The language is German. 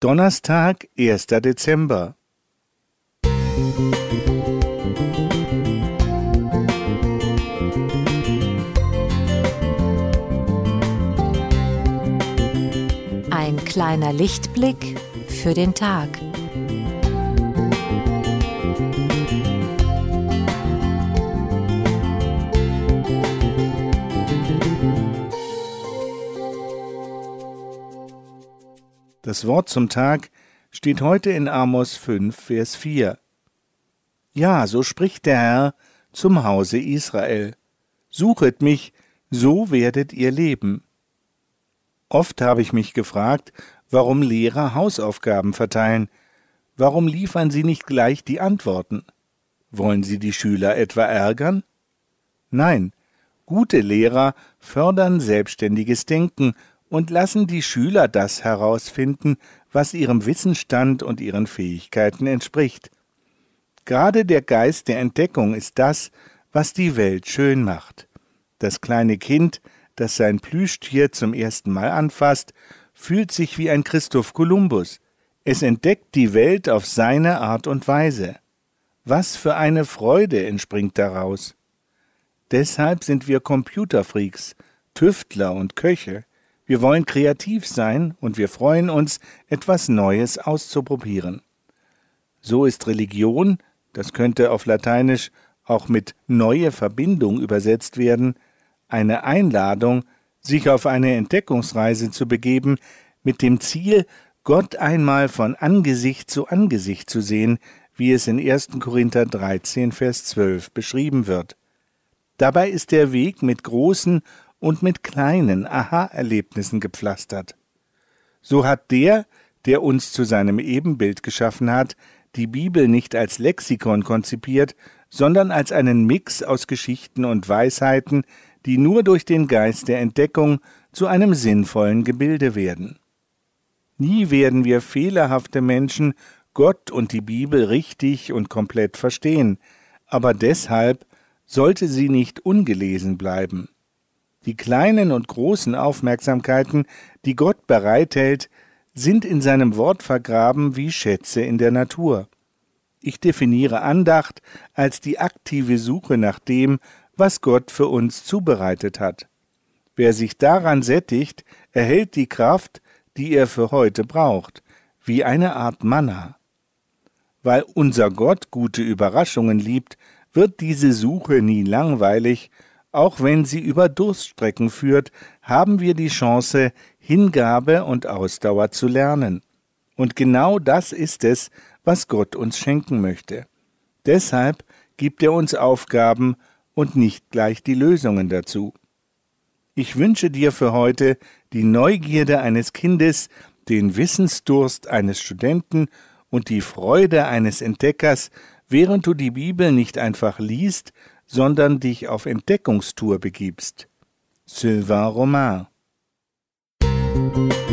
Donnerstag, 1. Dezember. Ein kleiner Lichtblick für den Tag. Das Wort zum Tag steht heute in Amos 5, Vers 4. Ja, so spricht der Herr zum Hause Israel. Suchet mich, so werdet ihr leben. Oft habe ich mich gefragt, warum Lehrer Hausaufgaben verteilen. Warum liefern sie nicht gleich die Antworten? Wollen sie die Schüler etwa ärgern? Nein, gute Lehrer fördern selbstständiges Denken und lassen die Schüler das herausfinden, was ihrem Wissensstand und ihren Fähigkeiten entspricht. Gerade der Geist der Entdeckung ist das, was die Welt schön macht. Das kleine Kind, das sein Plüschtier zum ersten Mal anfasst, fühlt sich wie ein Christoph Kolumbus. Es entdeckt die Welt auf seine Art und Weise. Was für eine Freude entspringt daraus. Deshalb sind wir Computerfreaks, Tüftler und Köche. Wir wollen kreativ sein und wir freuen uns, etwas Neues auszuprobieren. So ist Religion, das könnte auf Lateinisch auch mit neue Verbindung übersetzt werden, eine Einladung, sich auf eine Entdeckungsreise zu begeben, mit dem Ziel, Gott einmal von Angesicht zu Angesicht zu sehen, wie es in 1. Korinther 13, Vers 12 beschrieben wird. Dabei ist der Weg mit großen und mit kleinen Aha-Erlebnissen gepflastert. So hat der, der uns zu seinem Ebenbild geschaffen hat, die Bibel nicht als Lexikon konzipiert, sondern als einen Mix aus Geschichten und Weisheiten, die nur durch den Geist der Entdeckung zu einem sinnvollen Gebilde werden. Nie werden wir fehlerhafte Menschen Gott und die Bibel richtig und komplett verstehen, aber deshalb sollte sie nicht ungelesen bleiben. Die kleinen und großen Aufmerksamkeiten, die Gott bereithält, sind in seinem Wort vergraben wie Schätze in der Natur. Ich definiere Andacht als die aktive Suche nach dem, was Gott für uns zubereitet hat. Wer sich daran sättigt, erhält die Kraft, die er für heute braucht, wie eine Art Manna. Weil unser Gott gute Überraschungen liebt, wird diese Suche nie langweilig, auch wenn sie über Durststrecken führt, haben wir die Chance, Hingabe und Ausdauer zu lernen. Und genau das ist es, was Gott uns schenken möchte. Deshalb gibt er uns Aufgaben und nicht gleich die Lösungen dazu. Ich wünsche dir für heute die Neugierde eines Kindes, den Wissensdurst eines Studenten und die Freude eines Entdeckers, während du die Bibel nicht einfach liest, sondern dich auf Entdeckungstour begibst. Sylvain Romain Musik